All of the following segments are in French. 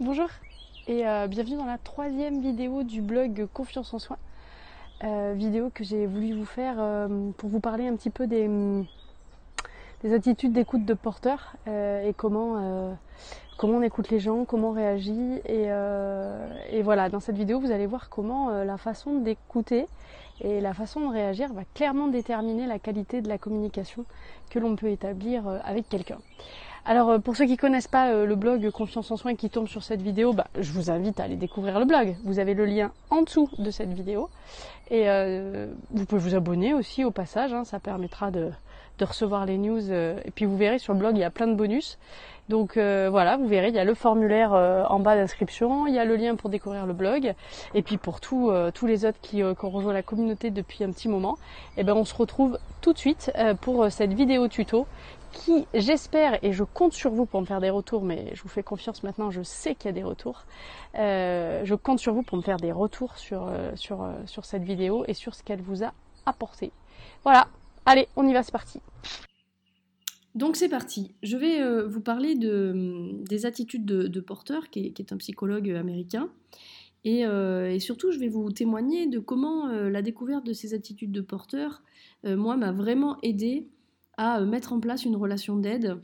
Bonjour et euh, bienvenue dans la troisième vidéo du blog Confiance en soi. Euh, vidéo que j'ai voulu vous faire euh, pour vous parler un petit peu des, des attitudes d'écoute de porteur et comment, on écoute les gens, comment on réagit. Et, voilà, dans cette vidéo, vous allez voir comment la façon d'écouter et la façon de réagir va clairement déterminer la qualité de la communication que l'on peut établir avec quelqu'un. Alors euh, pour ceux qui connaissent pas euh, le blog Confiance en Soins qui tombe sur cette vidéo, bah, je vous invite à aller découvrir le blog. Vous avez le lien en dessous de cette vidéo. Et euh, vous pouvez vous abonner aussi au passage, hein. ça permettra de, recevoir les news. et puis vous verrez sur le blog, il y a plein de bonus. Donc voilà, vous verrez, il y a le formulaire en bas d'inscription, il y a le lien pour découvrir le blog. Et puis pour tous les autres qui, ont rejoint la communauté depuis un petit moment, eh ben, on se retrouve tout de suite pour cette vidéo tuto qui, j'espère, et je compte sur vous pour me faire des retours, mais je vous fais confiance maintenant, je sais qu'il y a des retours. Euh, je compte sur vous pour me faire des retours sur, euh, euh, sur cette vidéo et sur ce qu'elle vous a apporté. Voilà, allez, on y va, c'est parti. Donc c'est parti. Je vais vous parler de, des attitudes de, Porter, qui est, un psychologue américain. Et, et, surtout, je vais vous témoigner de comment la découverte de ces attitudes de Porter, moi, m'a vraiment aidé à euh, mettre en place une relation d'aide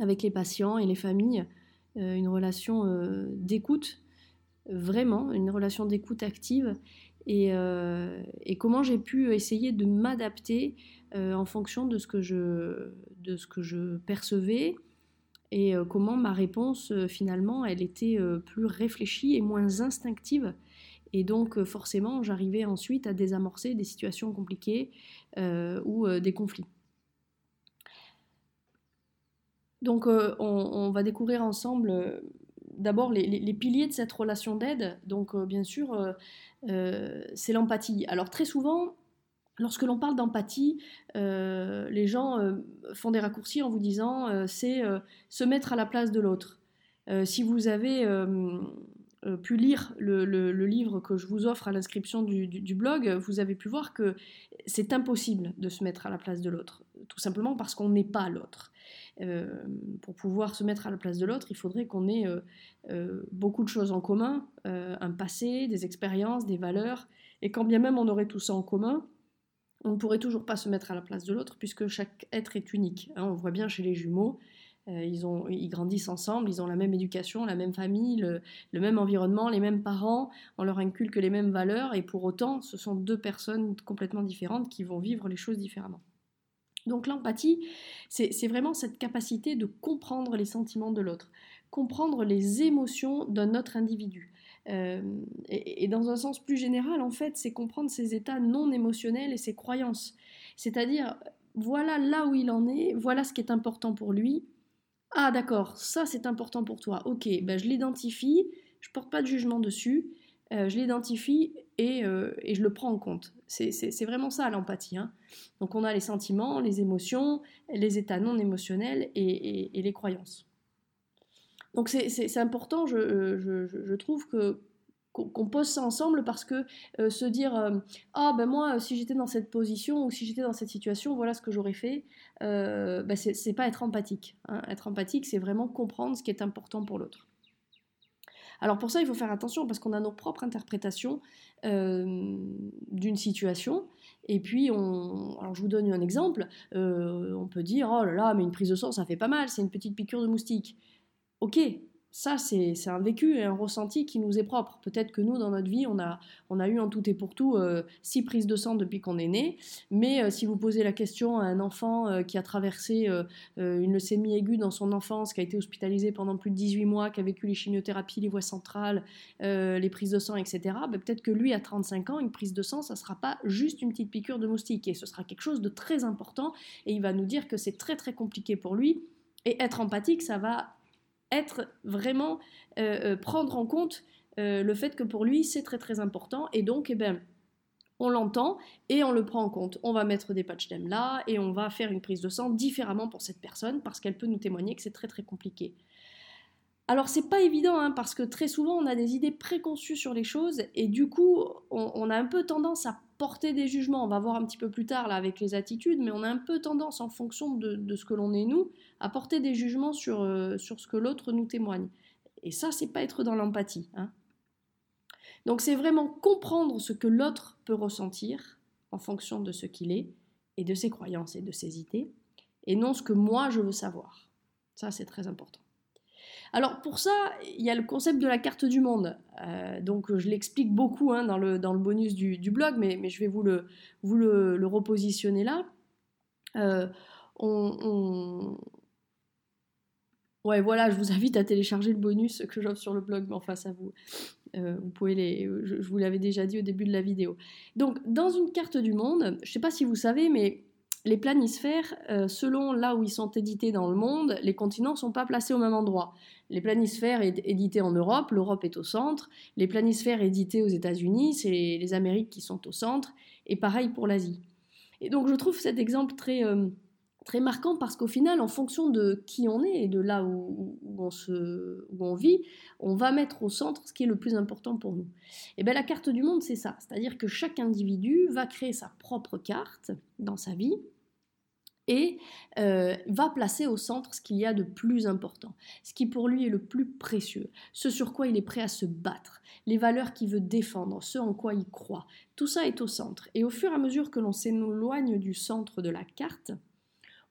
avec les patients et les familles, euh, une relation euh, d'écoute, vraiment, une relation d'écoute active, et, comment j'ai pu essayer de m'adapter en fonction de ce, que je, de ce que je percevais, et comment ma réponse, finalement, elle était plus réfléchie et moins instinctive. Et donc, forcément, j'arrivais ensuite à désamorcer des situations compliquées ou des conflits. Donc, euh, on, va découvrir ensemble euh, d'abord les, piliers de cette relation d'aide. Donc, euh, bien sûr, c'est l'empathie. Alors, très souvent, lorsque l'on parle d'empathie, les gens font des raccourcis en vous disant c'est se mettre à la place de l'autre. si vous avez pu lire le, livre que je vous offre à l'inscription du, blog, vous avez pu voir que c'est impossible de se mettre à la place de l'autre, tout simplement parce qu'on n'est pas l'autre. Euh, pour pouvoir se mettre à la place de l'autre, il faudrait qu'on ait euh, euh, beaucoup de choses en commun, un passé, des expériences, des valeurs, et quand bien même on aurait tout ça en commun, on ne pourrait toujours pas se mettre à la place de l'autre puisque chaque être est unique. Hein. on voit bien chez les jumeaux, ils, grandissent ensemble, ils ont la même éducation, la même famille, le, le, même environnement, les mêmes parents, on leur inculque les mêmes valeurs, et pour autant, ce sont deux personnes complètement différentes qui vont vivre les choses différemment. Donc l'empathie, c'est vraiment cette capacité de comprendre les sentiments de l'autre, comprendre les émotions d'un autre individu. Euh, et, dans un sens plus général, en fait, c'est comprendre ses états non émotionnels et ses croyances. C'est-à-dire, voilà là où il en est, voilà ce qui est important pour lui. Ah d'accord, ça c'est important pour toi. Ok, ben, je l'identifie, je porte pas de jugement dessus, euh, je l'identifie euh, et, je le prends en compte. C'est vraiment ça l'empathie. Hein. Donc on a les sentiments, les émotions, les états non émotionnels et, les croyances. Donc c'est important, je, je, trouve qu'on pose ça ensemble parce que euh, se dire ah ben moi si j'étais dans cette position ou si j'étais dans cette situation voilà ce que j'aurais fait ben c'est pas être empathique hein. être empathique c'est vraiment comprendre ce qui est important pour l'autre alors pour ça, il faut faire attention parce qu'on a nos propres interprétations euh, d'une situation. Et puis, on... alors je vous donne un exemple. Euh, on peut dire, oh là là, mais une prise de sang, ça fait pas mal, c'est une petite piqûre de moustique. Ok, ça, c'est un vécu et un ressenti qui nous est propre. Peut-être que nous, dans notre vie, on a, eu en tout et pour tout euh, six prises de sang depuis qu'on est né. Mais euh, si vous posez la question à un enfant euh, qui a traversé une leucémie aiguë dans son enfance, qui a été hospitalisé pendant plus de 18 mois, qui a vécu les chimiothérapies, les voies centrales, les prises de sang, etc., ben, peut-être que lui, à 35 ans, une prise de sang, ça ne sera pas juste une petite piqûre de moustique. Et ce sera quelque chose de très important. Et il va nous dire que c'est très très compliqué pour lui. Et être empathique, ça va être vraiment euh, euh, prendre en compte euh, le fait que pour lui c'est très très important et donc eh ben on l'entend et on le prend en compte. On va mettre des patchs d'EM là et on va faire une prise de sang différemment pour cette personne parce qu'elle peut nous témoigner que c'est très très compliqué. Alors c'est pas évident hein, parce que très souvent on a des idées préconçues sur les choses et du coup on, a un peu tendance à porter des jugements. On va voir un petit peu plus tard là avec les attitudes, mais on a un peu tendance en fonction de, ce que l'on est nous à porter des jugements sur, euh, sur ce que l'autre nous témoigne. Et ça, c'est pas être dans l'empathie. Hein. Donc c'est vraiment comprendre ce que l'autre peut ressentir en fonction de ce qu'il est et de ses croyances et de ses idées, et non ce que moi je veux savoir. Ça, c'est très important. Alors pour ça, il y a le concept de la carte du monde. Euh, donc je l'explique beaucoup hein, dans, le, bonus du, blog, mais, je vais vous le, repositionner là. Euh, Ouais, voilà, je vous invite à télécharger le bonus que j'offre sur le blog, mais enfin, ça vous, euh, vous pouvez les, je, vous l'avais déjà dit au début de la vidéo. Donc, dans une carte du monde, je ne sais pas si vous savez, mais les planisphères, euh, selon là où ils sont édités dans le monde, les continents ne sont pas placés au même endroit. Les planisphères édités en Europe, l'Europe est au centre. Les planisphères édités aux États-Unis, c'est les, Amériques qui sont au centre. Et pareil pour l'Asie. Et donc, je trouve cet exemple très. Euh, très marquant parce qu'au final, en fonction de qui on est et de là où, on, se, où on vit, on va mettre au centre ce qui est le plus important pour nous. Et bien la carte du monde, c'est ça. C'est-à-dire que chaque individu va créer sa propre carte dans sa vie et euh, va placer au centre ce qu'il y a de plus important, ce qui pour lui est le plus précieux, ce sur quoi il est prêt à se battre, les valeurs qu'il veut défendre, ce en quoi il croit. Tout ça est au centre. Et au fur et à mesure que l'on s'éloigne du centre de la carte,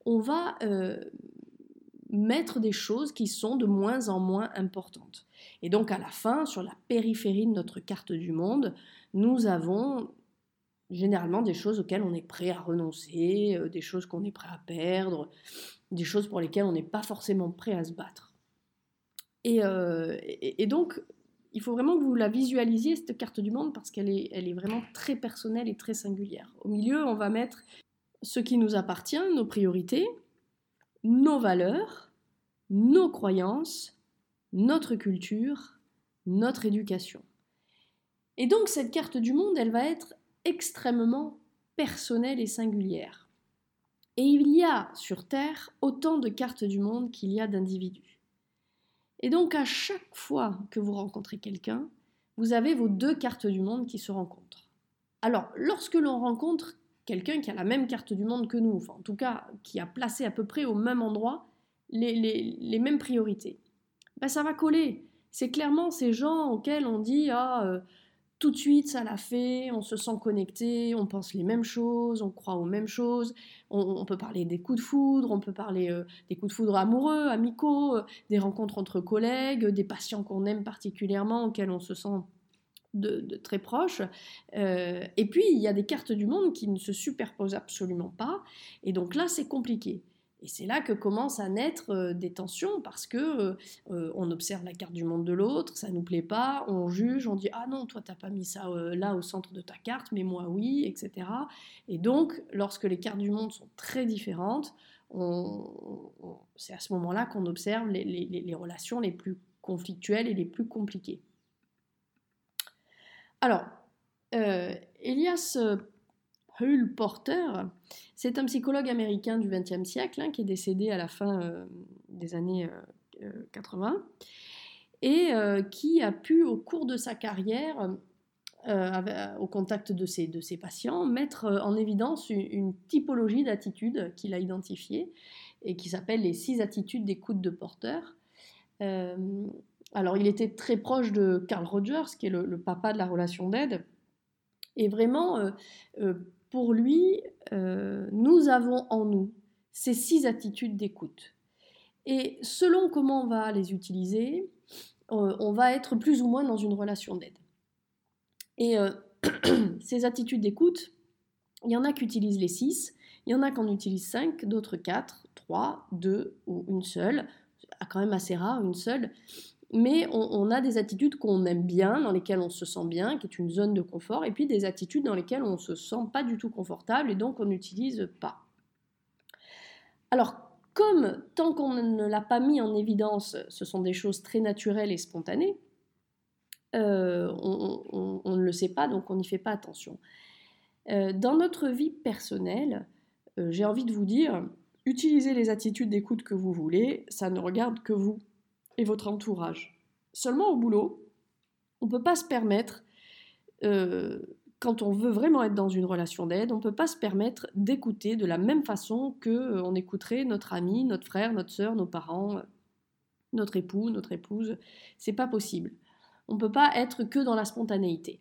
on va euh, mettre des choses qui sont de moins en moins importantes. Et donc à la fin, sur la périphérie de notre carte du monde, nous avons généralement des choses auxquelles on est prêt à renoncer, euh, des choses qu'on est prêt à perdre, des choses pour lesquelles on n'est pas forcément prêt à se battre. Et, euh, donc, il faut vraiment que vous la visualisiez, cette carte du monde, parce qu'elle est, vraiment très personnelle et très singulière. Au milieu, on va mettre ce qui nous appartient, nos priorités, nos valeurs, nos croyances, notre culture, notre éducation. Et donc cette carte du monde, elle va être extrêmement personnelle et singulière. Et il y a sur Terre autant de cartes du monde qu'il y a d'individus. Et donc à chaque fois que vous rencontrez quelqu'un, vous avez vos deux cartes du monde qui se rencontrent. Alors, lorsque l'on rencontre quelqu'un qui a la même carte du monde que nous, enfin en tout cas qui a placé à peu près au même endroit les, mêmes priorités, ben, ça va coller. C'est clairement ces gens auxquels on dit ah euh, tout de suite ça l'a fait, on se sent connecté, on pense les mêmes choses, on croit aux mêmes choses, on, peut parler des coups de foudre, on peut parler euh, des coups de foudre amoureux, amicaux, euh, des rencontres entre collègues, des patients qu'on aime particulièrement, auxquels on se sent de, très proches. Euh, et puis, il y a des cartes du monde qui ne se superposent absolument pas. Et donc là, c'est compliqué. Et c'est là que commencent à naître euh, des tensions parce que euh, on observe la carte du monde de l'autre, ça nous plaît pas, on juge, on dit ah non toi t'as pas mis ça là au centre de ta carte, mais moi oui, etc. Et donc lorsque les cartes du monde sont très différentes, c'est à ce moment-là qu'on observe les relations les plus conflictuelles et les plus compliquées. Alors, euh, Elias euh, Hull Porter, c'est un psychologue américain du XXe siècle hein, qui est décédé à la fin euh, des années 80 et qui a pu, au cours de sa carrière, au contact de ses, patients, mettre en évidence une, typologie d'attitudes qu'il a identifiées et qui s'appelle les six attitudes d'écoute de Porter. Alors, il était très proche de Carl Rogers, qui est le, papa de la relation d'aide. Et vraiment, euh, euh, pour lui, euh, nous avons en nous ces six attitudes d'écoute. Et selon comment on va les utiliser, on va être plus ou moins dans une relation d'aide. Et ces attitudes d'écoute, il y en a qui utilisent les six, il y en a qui en utilisent cinq, d'autres quatre, trois, deux ou une seule. Quand même assez rare, une seule mais on, a des attitudes qu'on aime bien, dans lesquelles on se sent bien, qui est une zone de confort, et puis des attitudes dans lesquelles on ne se sent pas du tout confortable et donc on n'utilise pas. Alors, comme tant qu'on ne l'a pas mis en évidence, ce sont des choses très naturelles et spontanées, euh, on, ne le sait pas, donc on n'y fait pas attention. Euh, dans notre vie personnelle, euh, j'ai envie de vous dire, utilisez les attitudes d'écoute que vous voulez, ça ne regarde que vous et votre entourage. Seulement au boulot, on ne peut pas se permettre, euh, quand on veut vraiment être dans une relation d'aide, on ne peut pas se permettre d'écouter de la même façon que euh, on écouterait notre ami, notre frère, notre soeur, nos parents. notre époux, notre épouse. C'est pas possible. On ne peut pas être que dans la spontanéité.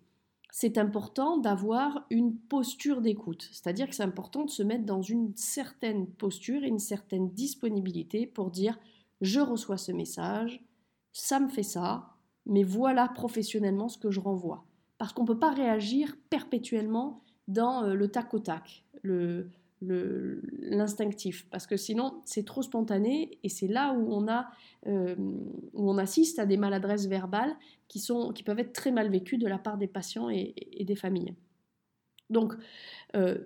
C'est important d'avoir une posture d'écoute, c'est-à-dire que c'est important de se mettre dans une certaine posture et une certaine disponibilité pour dire je reçois ce message, ça me fait ça, mais voilà professionnellement ce que je renvoie. Parce qu'on ne peut pas réagir perpétuellement dans euh, le tac au tac, l'instinctif, parce que sinon c'est trop spontané et c'est là où on, a, euh, on assiste à des maladresses verbales qui peuvent être très mal vécues de la part des patients et, des familles. Donc, euh,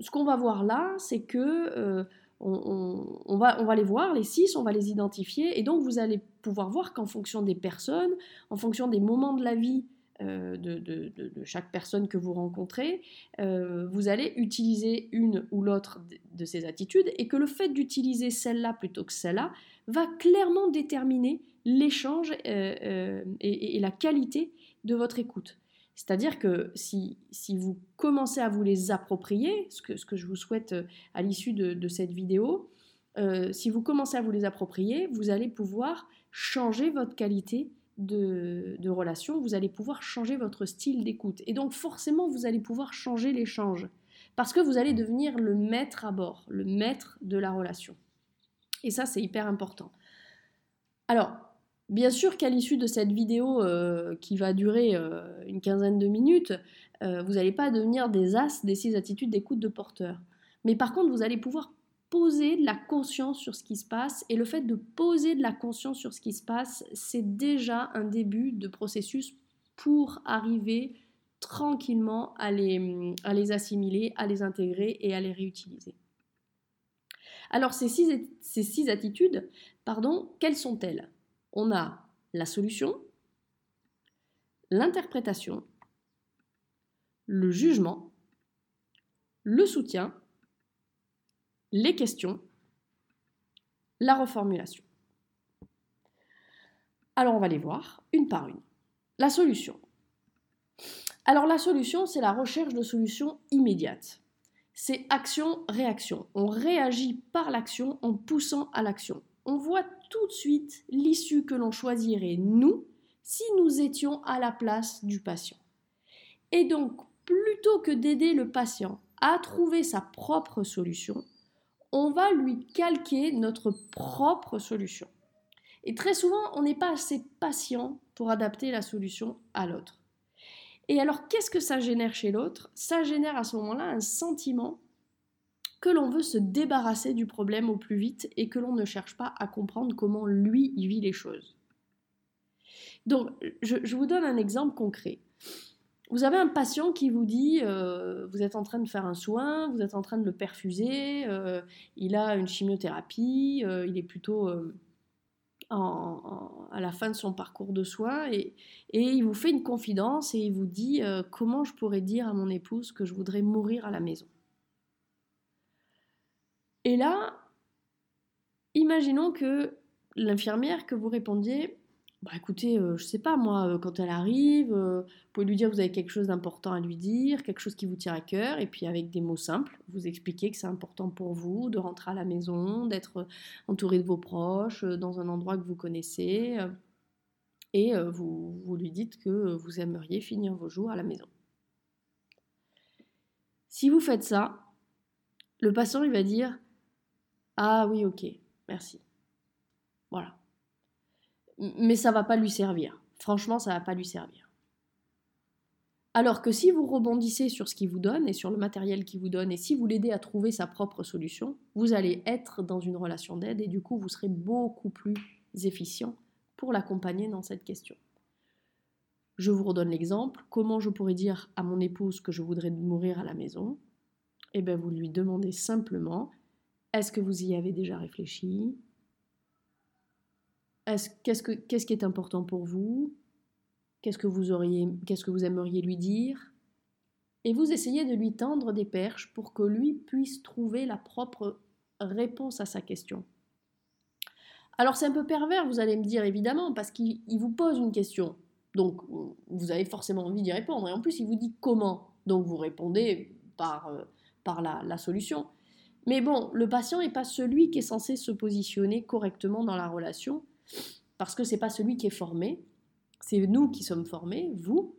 ce qu'on va voir là, c'est que on, va, les voir, les six, on va les identifier, et donc vous allez pouvoir voir qu'en fonction des personnes, en fonction des moments de la vie euh, de, chaque personne que vous rencontrez, euh, vous allez utiliser une ou l'autre de, ces attitudes, et que le fait d'utiliser celle-là plutôt que celle-là va clairement déterminer l'échange euh, et, la qualité de votre écoute. C'est-à-dire que si, vous commencez à vous les approprier, ce que, je vous souhaite euh, à l'issue de, cette vidéo, euh, si vous commencez à vous les approprier, vous allez pouvoir changer votre qualité de, de relation, vous allez pouvoir changer votre style d'écoute. Et donc forcément, vous allez pouvoir changer l'échange. Parce que vous allez devenir le maître à bord, le maître de la relation. Et ça, c'est hyper important. Alors, Bien sûr qu'à l'issue de cette vidéo euh, qui va durer euh, une quinzaine de minutes, euh, vous n'allez pas devenir des as des six attitudes d'écoute de porteur. Mais par contre, vous allez pouvoir poser de la conscience sur ce qui se passe. Et le fait de poser de la conscience sur ce qui se passe, c'est déjà un début de processus pour arriver tranquillement à les, assimiler, à les intégrer et à les réutiliser. Alors ces six, ces six attitudes, pardon, quelles sont-elles? On a la solution, l'interprétation, le jugement, le soutien, les questions, la reformulation. Alors on va les voir une par une. La solution. Alors la solution, c'est la recherche de solutions immédiates. C'est action-réaction. On réagit par l'action en poussant à l'action on voit tout de suite l'issue que l'on choisirait, nous, si nous étions à la place du patient. Et donc, plutôt que d'aider le patient à trouver sa propre solution, on va lui calquer notre propre solution. Et très souvent, on n'est pas assez patient pour adapter la solution à l'autre. Et alors, qu'est-ce que ça génère chez l'autre? Ça génère à ce moment-là un sentiment que l'on veut se débarrasser du problème au plus vite et que l'on ne cherche pas à comprendre comment lui vit les choses. Donc, je, vous donne un exemple concret. Vous avez un patient qui vous dit, euh, vous êtes en train de faire un soin, vous êtes en train de le perfuser, euh, il a une chimiothérapie, euh, il est plutôt à la fin de son parcours de soins et, il vous fait une confidence et il vous dit comment je pourrais dire à mon épouse que je voudrais mourir à la maison? Et là, imaginons que l'infirmière que vous répondiez, bah écoutez, je euh, je sais pas moi, euh, quand elle arrive, euh, vous pouvez lui dire que vous avez quelque chose d'important à lui dire, quelque chose qui vous tient à cœur, et puis avec des mots simples, vous expliquez que c'est important pour vous de rentrer à la maison, d'être entouré de vos proches, dans un endroit que vous connaissez, et vous, vous lui dites que vous aimeriez finir vos jours à la maison. Si vous faites ça, le patient il va dire ah oui, ok, merci. Voilà. Mais ça va pas lui servir. Franchement, ça va pas lui servir. Alors que si vous rebondissez sur ce qu'il vous donne et sur le matériel qu'il vous donne, et si vous l'aidez à trouver sa propre solution, vous allez être dans une relation d'aide et du coup vous serez beaucoup plus efficient pour l'accompagner dans cette question. Je vous redonne l'exemple. Comment je pourrais dire à mon épouse que je voudrais mourir à la maison? Eh bien, vous lui demandez simplement est-ce que vous y avez déjà réfléchi? Qu'est-ce qui est important pour vous? Qu'est-ce que vous auriez, qu'est-ce que vous aimeriez lui dire? Et vous essayez de lui tendre des perches pour que lui puisse trouver la propre réponse à sa question. Alors c'est un peu pervers, vous allez me dire évidemment, parce qu'il vous pose une question. Donc vous avez forcément envie d'y répondre. Et en plus, il vous dit comment. Donc vous répondez par, euh, par la solution. Mais bon, le patient n'est pas celui qui est censé se positionner correctement dans la relation. parce que c'est pas celui qui est formé, c'est nous qui sommes formés, vous.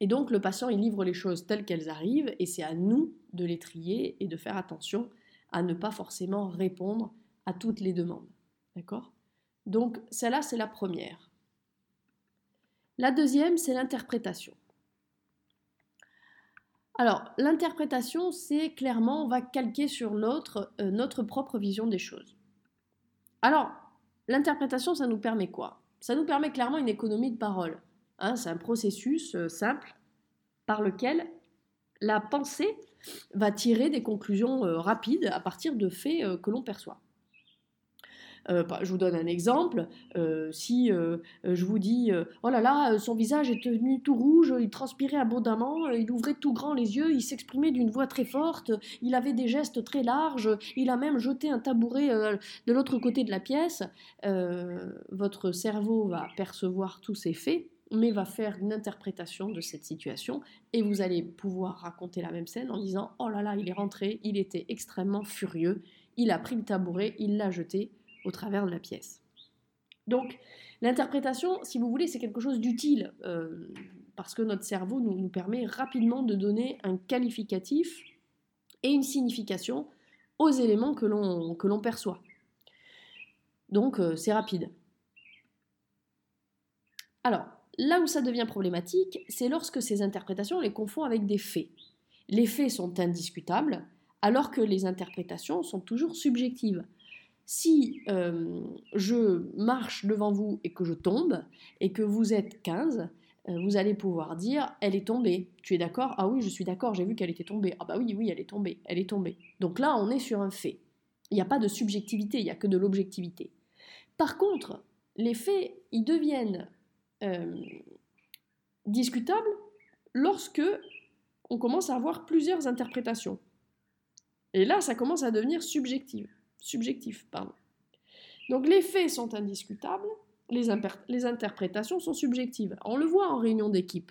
Et donc le patient, il livre les choses telles qu'elles arrivent, et c'est à nous de les trier et de faire attention à ne pas forcément répondre à toutes les demandes. D'accord? Donc celle-là, c'est la première. La deuxième, c'est l'interprétation. Alors, l'interprétation, c'est clairement, on va calquer sur l'autre euh, notre propre vision des choses. Alors, l'interprétation, ça nous permet quoi? Ça nous permet clairement une économie de parole. Hein, c'est un processus euh, simple par lequel la pensée va tirer des conclusions euh, rapides à partir de faits que l'on perçoit. Euh, bah, je vous donne un exemple. Euh, si euh, je vous dis, oh là là, son visage est devenu tout rouge, il transpirait abondamment, il ouvrait tout grand les yeux, il s'exprimait d'une voix très forte, il avait des gestes très larges, il a même jeté un tabouret de l'autre côté de la pièce, votre cerveau va percevoir tous ces faits mais va faire une interprétation de cette situation et vous allez pouvoir raconter la même scène en disant Oh là là, il est rentré, il était extrêmement furieux, il a pris le tabouret, il l'a jeté, au travers de la pièce. Donc, l'interprétation, si vous voulez, c'est quelque chose d'utile, euh, parce que notre cerveau nous, permet rapidement de donner un qualificatif et une signification aux éléments que l'on perçoit. Donc, euh, c'est rapide. Alors, là où ça devient problématique, c'est lorsque ces interprétations, on les confond avec des faits. Les faits sont indiscutables, alors que les interprétations sont toujours subjectives. Si euh, je marche devant vous et que je tombe, et que vous êtes 15, euh, vous allez pouvoir dire elle est tombée. Tu es d'accord? Ah oui, je suis d'accord, j'ai vu qu'elle était tombée. Ah bah oui, oui, elle est tombée, elle est tombée. Donc là, on est sur un fait. Il n'y a pas de subjectivité, il n'y a que de l'objectivité. Par contre, les faits, ils deviennent euh, discutables lorsque on commence à avoir plusieurs interprétations. Et là, ça commence à devenir subjectif subjectif. Pardon. Donc les faits sont indiscutables, les, interprétations sont subjectives. On le voit en réunion d'équipe.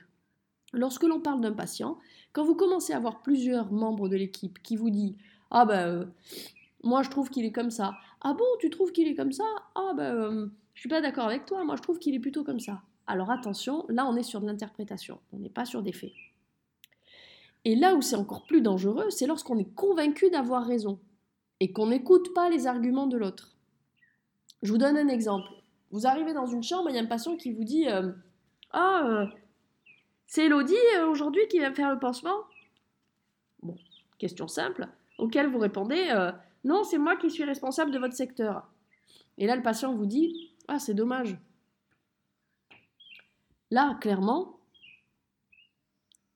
Lorsque l'on parle d'un patient, quand vous commencez à avoir plusieurs membres de l'équipe qui vous disent Ah ben, moi je trouve qu'il est comme ça. Ah bon, tu trouves qu'il est comme ça? Ah ben, euh, je suis pas d'accord avec toi, moi je trouve qu'il est plutôt comme ça. Alors attention, là on est sur de l'interprétation, on n'est pas sur des faits. Et là où c'est encore plus dangereux, c'est lorsqu'on est convaincu d'avoir raison et qu'on n'écoute pas les arguments de l'autre. Je vous donne un exemple. Vous arrivez dans une chambre il y a un patient qui vous dit euh, Ah, euh, c'est Elodie euh, aujourd'hui qui va faire le pansement? Bon, question simple, auquel vous répondez Non, c'est moi qui suis responsable de votre secteur. Et là, le patient vous dit Ah, c'est dommage. Là, clairement,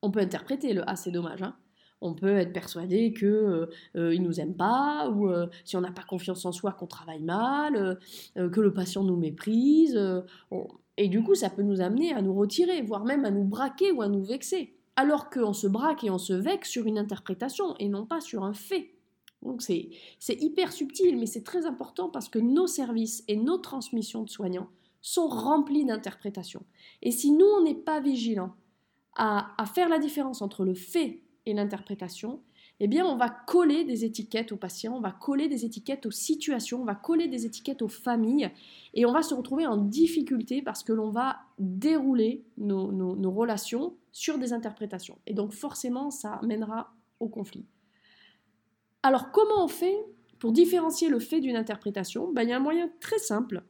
on peut interpréter le Ah, c'est dommage. Hein on peut être persuadé que euh, euh, il nous aime pas ou euh, si on n'a pas confiance en soi qu'on travaille mal, que le patient nous méprise et du coup ça peut nous amener à nous retirer, voire même à nous braquer ou à nous vexer. Alors qu'on se braque et on se vexe sur une interprétation et non pas sur un fait. Donc c'est hyper subtil, mais c'est très important parce que nos services et nos transmissions de soignants sont remplis d'interprétations. Et si nous, on n'est pas vigilants à, à faire la différence entre le fait l'interprétation, eh bien, on va coller des étiquettes aux patients, on va coller des étiquettes aux situations, on va coller des étiquettes aux familles, et on va se retrouver en difficulté parce que l'on va dérouler nos, relations sur des interprétations. Et donc, forcément, ça mènera au conflit. Alors, comment on fait pour différencier le fait d'une interprétation? Ben, Il y a un moyen très simple,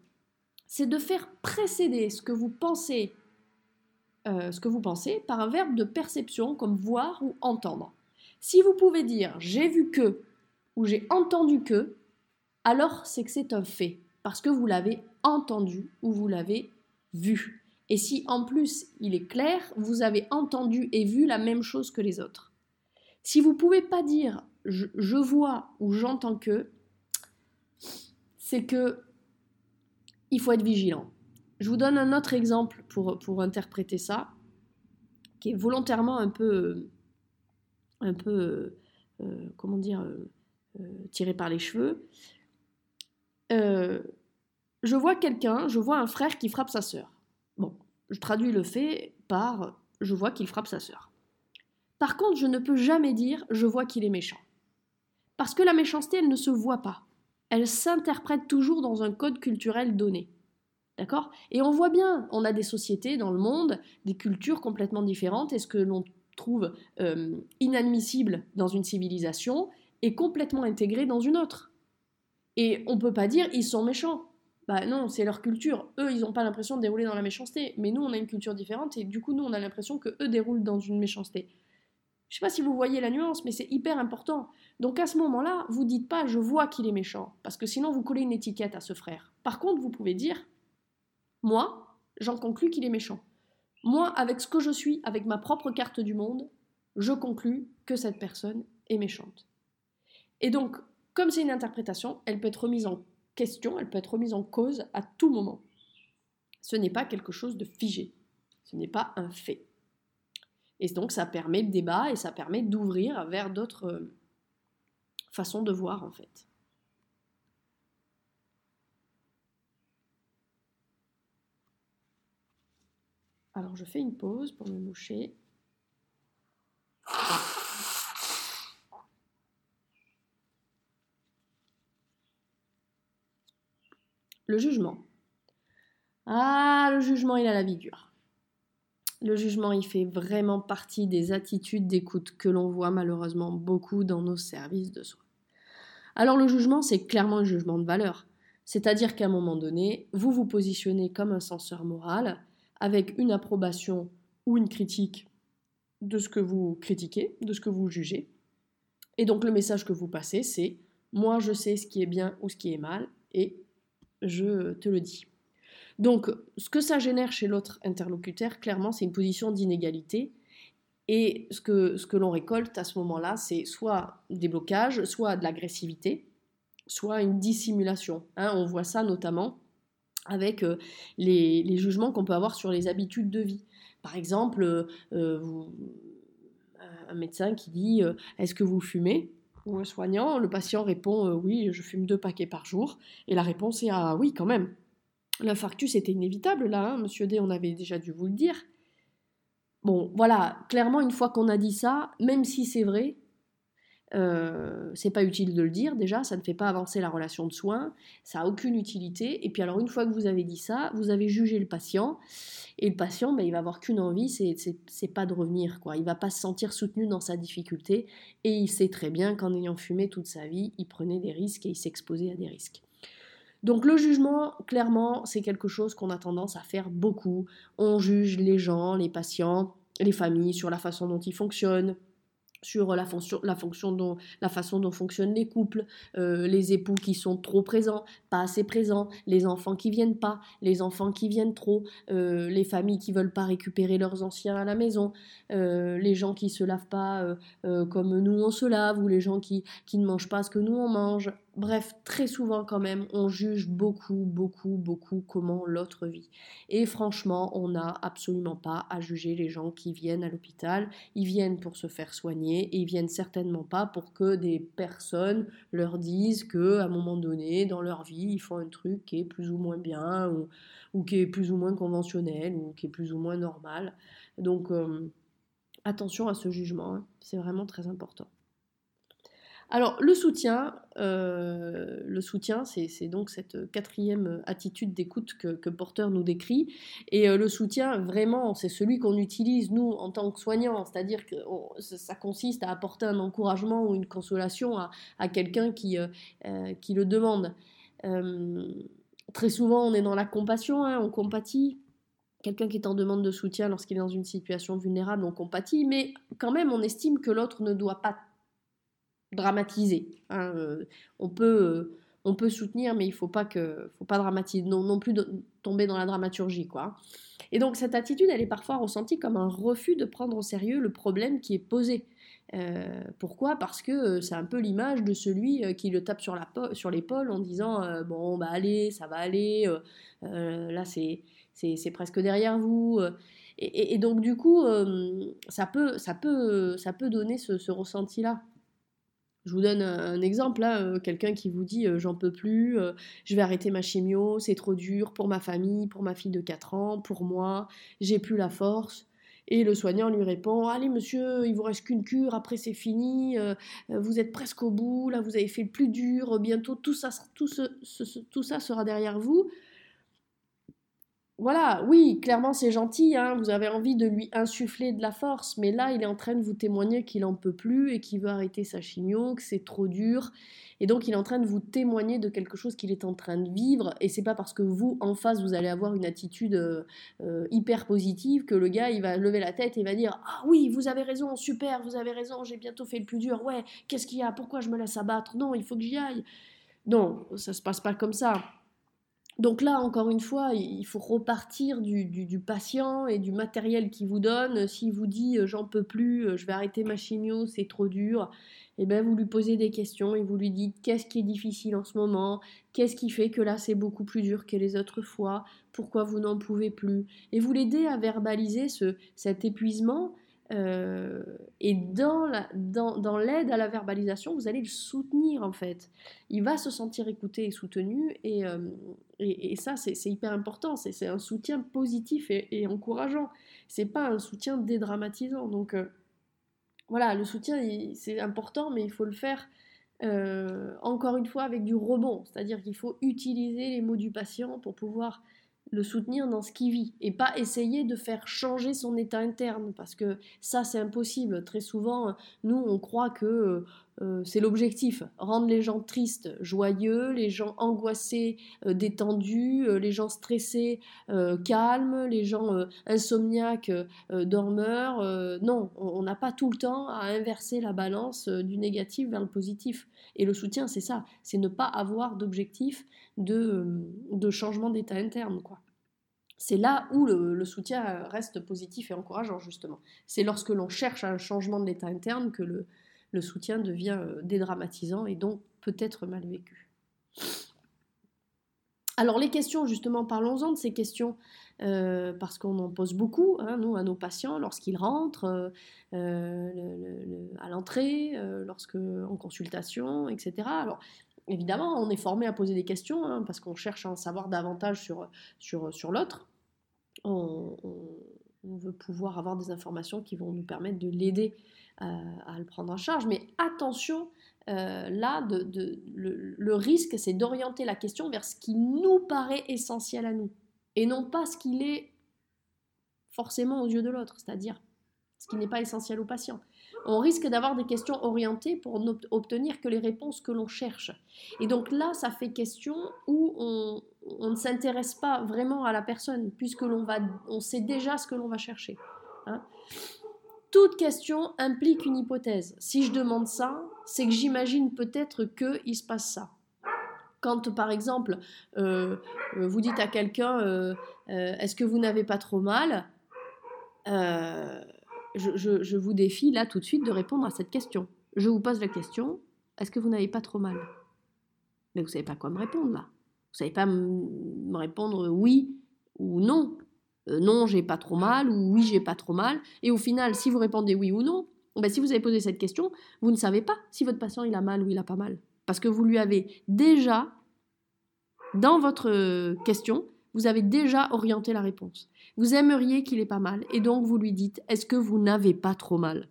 c'est de faire précéder ce que vous pensez euh, ce que vous pensez par un verbe de perception comme voir ou entendre. Si vous pouvez dire j'ai vu que ou j'ai entendu que, alors c'est que c'est un fait, parce que vous l'avez entendu ou vous l'avez vu. Et si en plus il est clair, vous avez entendu et vu la même chose que les autres. Si vous ne pouvez pas dire je, je vois ou j'entends que, c'est que il faut être vigilant. Je vous donne un autre exemple pour, interpréter ça, qui est volontairement un peu, un peu euh, comment dire, euh, euh, tiré par les cheveux. je vois quelqu'un, je vois un frère qui frappe sa sœur. Bon, je traduis le fait par je vois qu'il frappe sa sœur. Par contre, je ne peux jamais dire je vois qu'il est méchant. Parce que la méchanceté, elle ne se voit pas. Elle s'interprète toujours dans un code culturel donné. D'accord? Et on voit bien, on a des sociétés dans le monde, des cultures complètement différentes, et ce que l'on trouve euh, inadmissible dans une civilisation est complètement intégré dans une autre? Et on ne peut pas dire ils sont méchants. Bah non, c'est leur culture. Eux, ils n'ont pas l'impression de dérouler dans la méchanceté. Mais nous, on a une culture différente et du coup, nous, on a l'impression que eux déroulent dans une méchanceté. Je sais pas si vous voyez la nuance, mais c'est hyper important. Donc à ce moment-là, vous dites pas je vois qu'il est méchant, parce que sinon vous collez une étiquette à ce frère. Par contre, vous pouvez dire moi, j'en conclus qu'il est méchant. Moi, avec ce que je suis, avec ma propre carte du monde, je conclus que cette personne est méchante. Et donc, comme c'est une interprétation, elle peut être remise en question, elle peut être remise en cause à tout moment. Ce n'est pas quelque chose de figé, ce n'est pas un fait. Et donc ça permet le débat et ça permet d'ouvrir vers d'autres euh, façons de voir en fait. Alors je fais une pause pour me moucher. Le jugement. Ah, le jugement, il a la vie. Le jugement, il fait vraiment partie des attitudes d'écoute que l'on voit malheureusement beaucoup dans nos services de soins. Alors le jugement, c'est clairement un jugement de valeur. C'est-à-dire qu'à un moment donné, vous vous positionnez comme un censeur moral avec une approbation ou une critique de ce que vous critiquez, de ce que vous jugez. Et donc le message que vous passez, c'est moi je sais ce qui est bien ou ce qui est mal et je te le dis. Donc, ce que ça génère chez l'autre interlocuteur, clairement, c'est une position d'inégalité. Et ce que, ce que l'on récolte à ce moment-là, c'est soit des blocages, soit de l'agressivité, soit une dissimulation. Hein. on voit ça notamment avec euh, les, jugements qu'on peut avoir sur les habitudes de vie. Par exemple, euh, euh, un médecin qui dit Est-ce que vous fumez? Ou un soignant, le patient répond Oui, je fume deux paquets par jour. Et la réponse est Ah oui, quand même. L'infarctus était inévitable là, hein, monsieur D, on avait déjà dû vous le dire. Bon, voilà, clairement, une fois qu'on a dit ça, même si c'est vrai, euh, c'est pas utile de le dire déjà, ça ne fait pas avancer la relation de soins, ça a aucune utilité. Et puis alors une fois que vous avez dit ça, vous avez jugé le patient, et le patient, ben, il va avoir qu'une envie, c'est pas de revenir, quoi. Il va pas se sentir soutenu dans sa difficulté, et il sait très bien qu'en ayant fumé toute sa vie, il prenait des risques et il s'exposait à des risques. Donc le jugement, clairement, c'est quelque chose qu'on a tendance à faire beaucoup. On juge les gens, les patients, les familles sur la façon dont ils fonctionnent, sur la, fonction, la, fonction dont, la façon dont fonctionnent les couples, euh, les époux qui sont trop présents, pas assez présents, les enfants qui viennent pas, les enfants qui viennent trop, euh, les familles qui veulent pas récupérer leurs anciens à la maison, euh, les gens qui se lavent pas comme nous on se lave, ou les gens qui, qui ne mangent pas ce que nous on mange, Bref, très souvent quand même, on juge beaucoup, beaucoup, beaucoup comment l'autre vit. Et franchement, on n'a absolument pas à juger les gens qui viennent à l'hôpital. Ils viennent pour se faire soigner et ils viennent certainement pas pour que des personnes leur disent que à un moment donné, dans leur vie, ils font un truc qui est plus ou moins bien ou, qui est plus ou moins conventionnel ou qui est plus ou moins normal. Donc, euh, attention à ce jugement, hein. c'est vraiment très important. Alors le soutien, euh, c'est donc cette quatrième attitude d'écoute que, Porter nous décrit. Et euh, le soutien, vraiment, c'est celui qu'on utilise nous en tant que soignants, c'est-à-dire que ça consiste à apporter un encouragement ou une consolation à, quelqu'un qui, euh, qui le demande. très souvent, on est dans la compassion, hein, on compatit quelqu'un qui est en demande de soutien lorsqu'il est dans une situation vulnérable, on compatit, mais quand même on estime que l'autre ne doit pas dramatiser. Hein, euh, on, peut, euh, on peut soutenir, mais il faut pas que, faut pas dramatiser, non, non plus tomber dans la dramaturgie, quoi. Et donc cette attitude, elle est parfois ressentie comme un refus de prendre au sérieux le problème qui est posé. Euh, pourquoi? Parce que c'est un peu l'image de celui qui le tape sur, la sur l'épaule en disant bon bah allez, ça va aller, là c'est, c'est, presque derrière vous. Et, donc du coup, ça, peut, ça, peut, ça peut donner ce, ce ressenti-là. Je vous donne un, exemple, là, euh, quelqu'un qui vous dit euh, j'en peux plus, euh, je vais arrêter ma chimio, c'est trop dur pour ma famille, pour ma fille de 4 ans, pour moi, j'ai plus la force. Et le soignant lui répond Allez, monsieur, il vous reste qu'une cure, après c'est fini, vous êtes presque au bout, là vous avez fait le plus dur, bientôt tout ça, tout, tout ça sera derrière vous. Voilà, oui, clairement c'est gentil, hein, vous avez envie de lui insuffler de la force, mais là il est en train de vous témoigner qu'il en peut plus et qu'il veut arrêter sa chigno, que c'est trop dur, et donc il est en train de vous témoigner de quelque chose qu'il est en train de vivre, et c'est pas parce que vous en face vous allez avoir une attitude euh, euh, hyper positive que le gars il va lever la tête et va dire ah oui vous avez raison super vous avez raison j'ai bientôt fait le plus dur ouais qu'est-ce qu'il y a pourquoi je me laisse abattre? Non il faut que j'y aille. Non ça se passe pas comme ça donc là, encore une fois, il faut repartir du, patient et du matériel qu'il vous donne. S'il vous dit euh, j'en peux plus, euh, je vais arrêter ma chimio, c'est trop dur, et eh bien vous lui posez des questions et vous lui dites qu'est-ce qui est difficile en ce moment, qu'est-ce qui fait que là c'est beaucoup plus dur que les autres fois, pourquoi vous n'en pouvez plus? Et vous l'aidez à verbaliser ce, cet épuisement euh, et dans l'aide à la verbalisation, vous allez le soutenir en fait. Il va se sentir écouté et soutenu et, euh, ça c'est hyper important. C'est un soutien positif et, et encourageant. C'est pas un soutien dédramatisant. Donc euh, voilà, le soutien c'est important, mais il faut le faire encore une fois avec du rebond. C'est-à-dire qu'il faut utiliser les mots du patient pour pouvoir le soutenir dans ce qu'il vit et pas essayer de faire changer son état interne parce que ça c'est impossible. Très souvent, nous on croit que euh, c'est l'objectif, rendre les gens tristes, joyeux, les gens angoissés, euh, détendus, euh, les gens stressés, calmes, les gens insomniaques, dormeurs. non, on n'a pas tout le temps à inverser la balance du négatif vers le positif. Et le soutien, c'est ça, c'est ne pas avoir d'objectif de, changement d'état interne. quoi. C'est là où le, soutien reste positif et encourageant, justement. C'est lorsque l'on cherche un changement de l'état interne que le, le soutien devient euh, dédramatisant et donc peut-être mal vécu. Alors les questions, justement, parlons-en de ces questions, euh, parce qu'on en pose beaucoup, hein, nous, à nos patients, lorsqu'ils rentrent euh, à l'entrée, en consultation, etc. Alors évidemment, on est formé à poser des questions, hein, parce qu'on cherche à en savoir davantage sur, l'autre. Veut pouvoir avoir des informations qui vont nous permettre de l'aider à le prendre en charge. Mais attention, euh, là, le, risque, c'est d'orienter la question vers ce qui nous paraît essentiel à nous, et non pas ce qu'il est forcément aux yeux de l'autre, c'est-à-dire ce qui n'est pas essentiel au patient. On risque d'avoir des questions orientées pour n'obtenir que les réponses que l'on cherche. Et donc là, ça fait question où on, ne s'intéresse pas vraiment à la personne, puisque l'on va, on sait déjà ce que l'on va chercher. Hein toute question implique une hypothèse. Si je demande ça, c'est que j'imagine peut-être qu'il se passe ça. Quand, par exemple, euh, euh, vous dites à quelqu'un euh, Est-ce que vous n'avez pas trop mal? Je, vous défie là tout de suite de répondre à cette question. Je vous pose la question Est-ce que vous n'avez pas trop mal? Mais vous ne savez pas quoi me répondre là. Vous ne savez pas me répondre oui ou non. Euh, non, j'ai pas trop mal ou oui, j'ai pas trop mal. Et au final, si vous répondez oui ou non, ben, si vous avez posé cette question, vous ne savez pas si votre patient il a mal ou il a pas mal. Parce que vous lui avez déjà, dans votre question, vous avez déjà orienté la réponse. Vous aimeriez qu'il ait pas mal et donc vous lui dites est-ce que vous n'avez pas trop mal?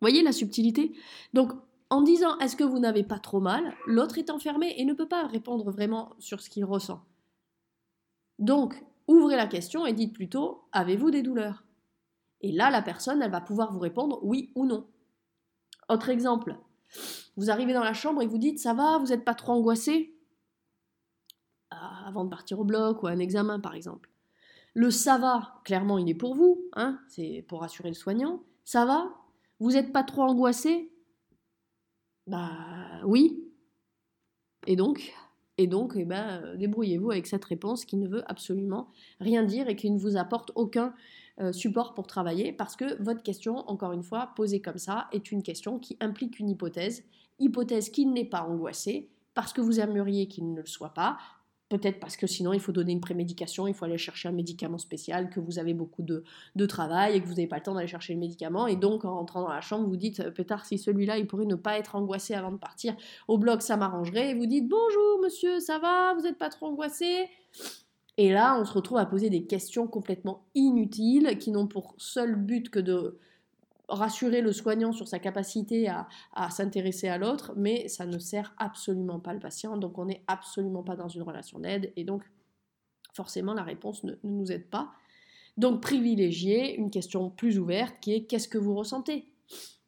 Voyez la subtilité? Donc en disant est-ce que vous n'avez pas trop mal, l'autre est enfermé et ne peut pas répondre vraiment sur ce qu'il ressent. Donc, ouvrez la question et dites plutôt Avez-vous des douleurs? Et là, la personne, elle va pouvoir vous répondre oui ou non. Autre exemple, vous arrivez dans la chambre et vous dites Ça va, vous n'êtes pas trop angoissé? Avant de partir au bloc ou à un examen, par exemple. Le ça va, clairement, il est pour vous, hein, c'est pour rassurer le soignant. Ça va Vous n'êtes pas trop angoissé? Bah oui. Et donc? Et donc, eh ben, euh, débrouillez-vous avec cette réponse qui ne veut absolument rien dire et qui ne vous apporte aucun euh, support pour travailler parce que votre question, encore une fois, posée comme ça, est une question qui implique une hypothèse, hypothèse qui n'est pas angoissée parce que vous aimeriez qu'il ne le soit pas, Peut-être parce que sinon il faut donner une prémédication, il faut aller chercher un médicament spécial, que vous avez beaucoup de, travail et que vous n'avez pas le temps d'aller chercher le médicament. Et donc en rentrant dans la chambre, vous dites, peut-être si celui-là, il pourrait ne pas être angoissé avant de partir au bloc, ça m'arrangerait. Et vous dites, bonjour monsieur, ça va, vous n'êtes pas trop angoissé? Et là, on se retrouve à poser des questions complètement inutiles qui n'ont pour seul but que de rassurer le soignant sur sa capacité à, s'intéresser à l'autre, mais ça ne sert absolument pas le patient, donc on n'est absolument pas dans une relation d'aide, et donc Forcément, la réponse ne, nous aide pas. Donc, privilégier une question plus ouverte qui est qu'est-ce que vous ressentez?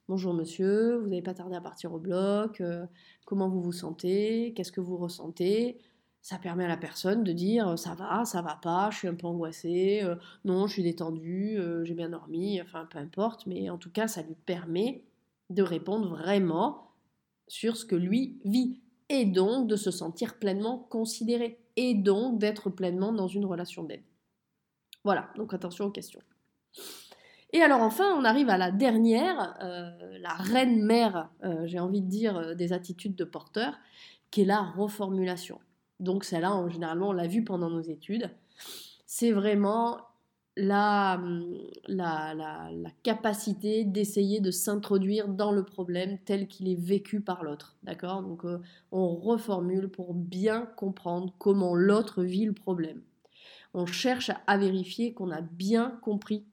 Bonjour monsieur, vous n'avez pas tardé à partir au bloc, euh, comment vous vous sentez, qu'est-ce que vous ressentez? Ça permet à la personne de dire ça va, ça va pas, je suis un peu angoissée, euh, non, je suis détendue, euh, j'ai bien dormi, enfin peu importe, mais en tout cas, ça lui permet de répondre vraiment sur ce que lui vit et donc de se sentir pleinement considéré et donc d'être pleinement dans une relation d'aide. Voilà, donc attention aux questions. Et alors enfin, on arrive à la dernière, euh, la reine-mère, j'ai envie de dire, des attitudes de porteur, qui est la reformulation. Donc celle-là, généralement, on l'a vu pendant nos études. C'est vraiment la, la, la, capacité d'essayer de s'introduire dans le problème tel qu'il est vécu par l'autre. D'accord? Donc euh, on reformule pour bien comprendre comment l'autre vit le problème. On cherche à vérifier qu'on a bien compris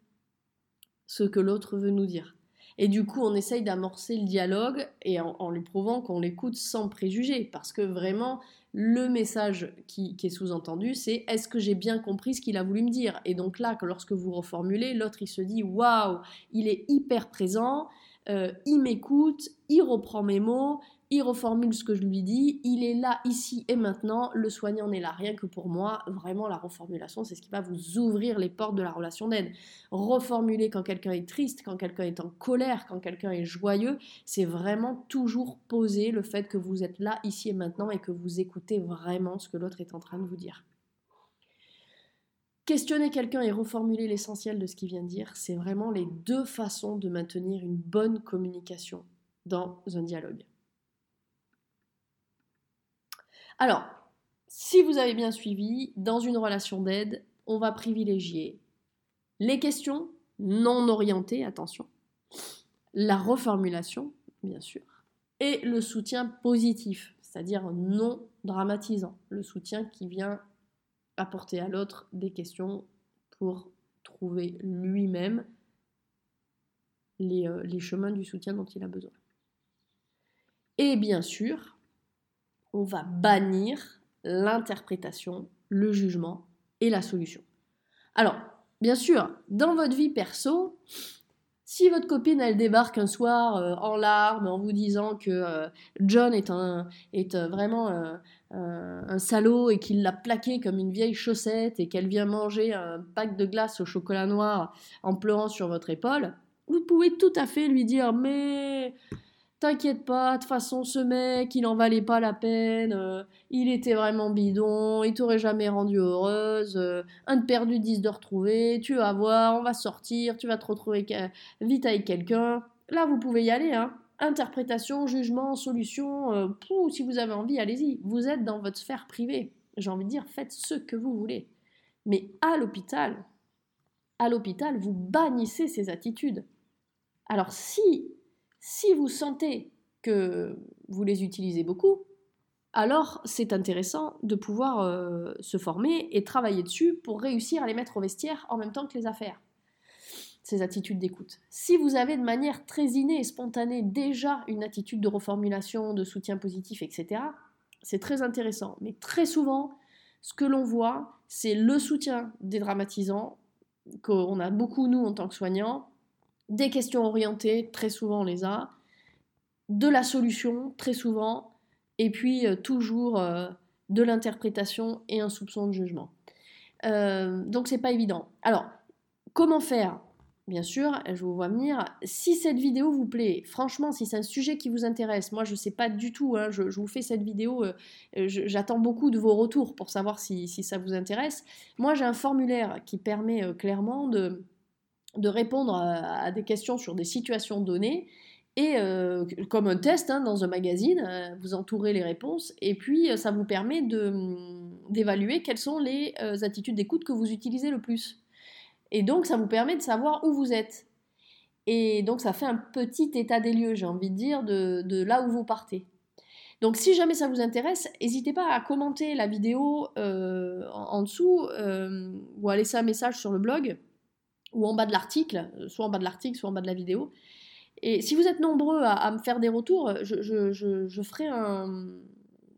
ce que l'autre veut nous dire. Et du coup, on essaye d'amorcer le dialogue et en, lui prouvant qu'on l'écoute sans préjugés. Parce que vraiment, le message qui, est sous-entendu, c'est est-ce que j'ai bien compris ce qu'il a voulu me dire? Et donc là, que lorsque vous reformulez, l'autre il se dit waouh, il est hyper présent, euh, il m'écoute, il reprend mes mots, il reformule ce que je lui dis, il est là, ici et maintenant, le soignant n'est là rien que pour moi. Vraiment, la reformulation, c'est ce qui va vous ouvrir les portes de la relation d'aide. Reformuler quand quelqu'un est triste, quand quelqu'un est en colère, quand quelqu'un est joyeux, c'est vraiment toujours poser le fait que vous êtes là, ici et maintenant, et que vous écoutez vraiment ce que l'autre est en train de vous dire. Questionner quelqu'un et reformuler l'essentiel de ce qu'il vient de dire, c'est vraiment les deux façons de maintenir une bonne communication dans un dialogue. Alors, si vous avez bien suivi, dans une relation d'aide, on va privilégier les questions non orientées, attention, la reformulation, bien sûr, et le soutien positif, c'est-à-dire non dramatisant, le soutien qui vient apporter à l'autre des questions pour trouver lui-même les, euh, chemins du soutien dont il a besoin. Et bien sûr, on va bannir l'interprétation, le jugement et la solution. Alors, bien sûr, dans votre vie perso, si votre copine elle débarque un soir euh, en larmes en vous disant que euh, John est, un, euh, vraiment un salaud et qu'il l'a plaqué comme une vieille chaussette et qu'elle vient manger un pack de glace au chocolat noir en pleurant sur votre épaule, vous pouvez tout à fait lui dire mais T'inquiète pas, de toute façon, ce mec, il en valait pas la peine, euh, il était vraiment bidon, il t'aurait jamais rendu heureuse, euh, un de perdu, dix de retrouvé, tu vas voir, on va sortir, tu vas te retrouver vite avec quelqu'un. Là, vous pouvez y aller, hein. Interprétation, jugement, solution, euh, si vous avez envie, allez-y. Vous êtes dans votre sphère privée. J'ai envie de dire, faites ce que vous voulez. Mais à l'hôpital, à l'hôpital, vous bannissez ces attitudes. Alors si si vous sentez que vous les utilisez beaucoup, alors c'est intéressant de pouvoir euh, se former et travailler dessus pour réussir à les mettre au vestiaire en même temps que les affaires, ces attitudes d'écoute. Si vous avez de manière très innée et spontanée déjà une attitude de reformulation, de soutien positif, etc., c'est très intéressant. Mais très souvent, ce que l'on voit, c'est le soutien dédramatisant qu'on a beaucoup, nous, en tant que soignants, des questions orientées, très souvent on les a, de la solution, très souvent, et puis euh, toujours euh, de l'interprétation et un soupçon de jugement. Euh, donc c'est pas évident. Alors, comment faire? Bien sûr, je vous vois venir. Si cette vidéo vous plaît, franchement, si c'est un sujet qui vous intéresse, moi je ne sais pas du tout, hein, je, vous fais cette vidéo, j'attends beaucoup de vos retours pour savoir si, si ça vous intéresse. Moi j'ai un formulaire qui permet clairement de, de répondre à, des questions sur des situations données et euh, comme un test hein, dans un magazine, euh, vous entourez les réponses et puis euh, ça vous permet d'évaluer quelles sont les attitudes d'écoute que vous utilisez le plus. Et donc ça vous permet de savoir où vous êtes. Et donc ça fait un petit état des lieux, j'ai envie de dire, de, là où vous partez. Donc si jamais ça vous intéresse, n'hésitez pas à commenter la vidéo en, dessous ou à laisser un message sur le blog ou en bas de l'article, euh, soit en bas de l'article, soit en bas de la vidéo. Et si vous êtes nombreux à, me faire des retours, je, ferai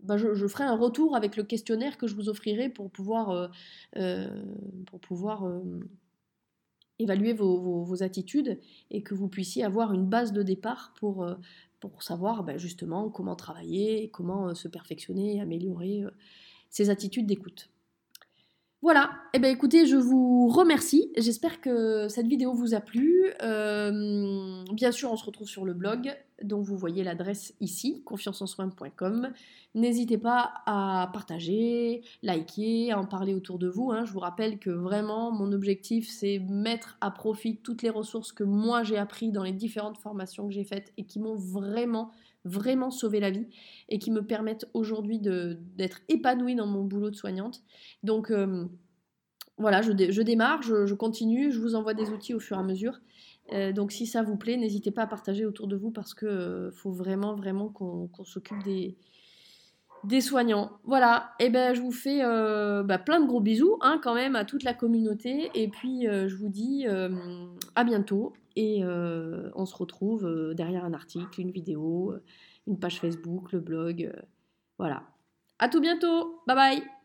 bah, je, ferai un retour avec le questionnaire que je vous offrirai pour pouvoir, pour pouvoir évaluer vos, attitudes et que vous puissiez avoir une base de départ pour, pour savoir bah, justement comment travailler, comment se perfectionner, améliorer ces attitudes d'écoute. Voilà, eh bien écoutez, je vous remercie. J'espère que cette vidéo vous a plu. Euh, bien sûr, on se retrouve sur le blog dont vous voyez l'adresse ici, confianceensoin.com. N'hésitez pas à partager, liker, à en parler autour de vous. Hein. Je vous rappelle que vraiment, mon objectif, c'est mettre à profit toutes les ressources que moi j'ai appris dans les différentes formations que j'ai faites et qui m'ont vraiment vraiment sauvé la vie et qui me permettent aujourd'hui d'être épanouie dans mon boulot de soignante. Donc euh, voilà, je, démarre, je, continue, je vous envoie des outils au fur et à mesure. Euh, donc si ça vous plaît, n'hésitez pas à partager autour de vous parce que euh, faut vraiment vraiment qu'on s'occupe des, des soignants. Voilà, et eh ben je vous fais bah, plein de gros bisous hein, quand même à toute la communauté et puis je vous dis à bientôt et euh, on se retrouve euh, derrière un article, une vidéo, euh, une page Facebook, le blog. voilà. À tout bientôt. Bye bye.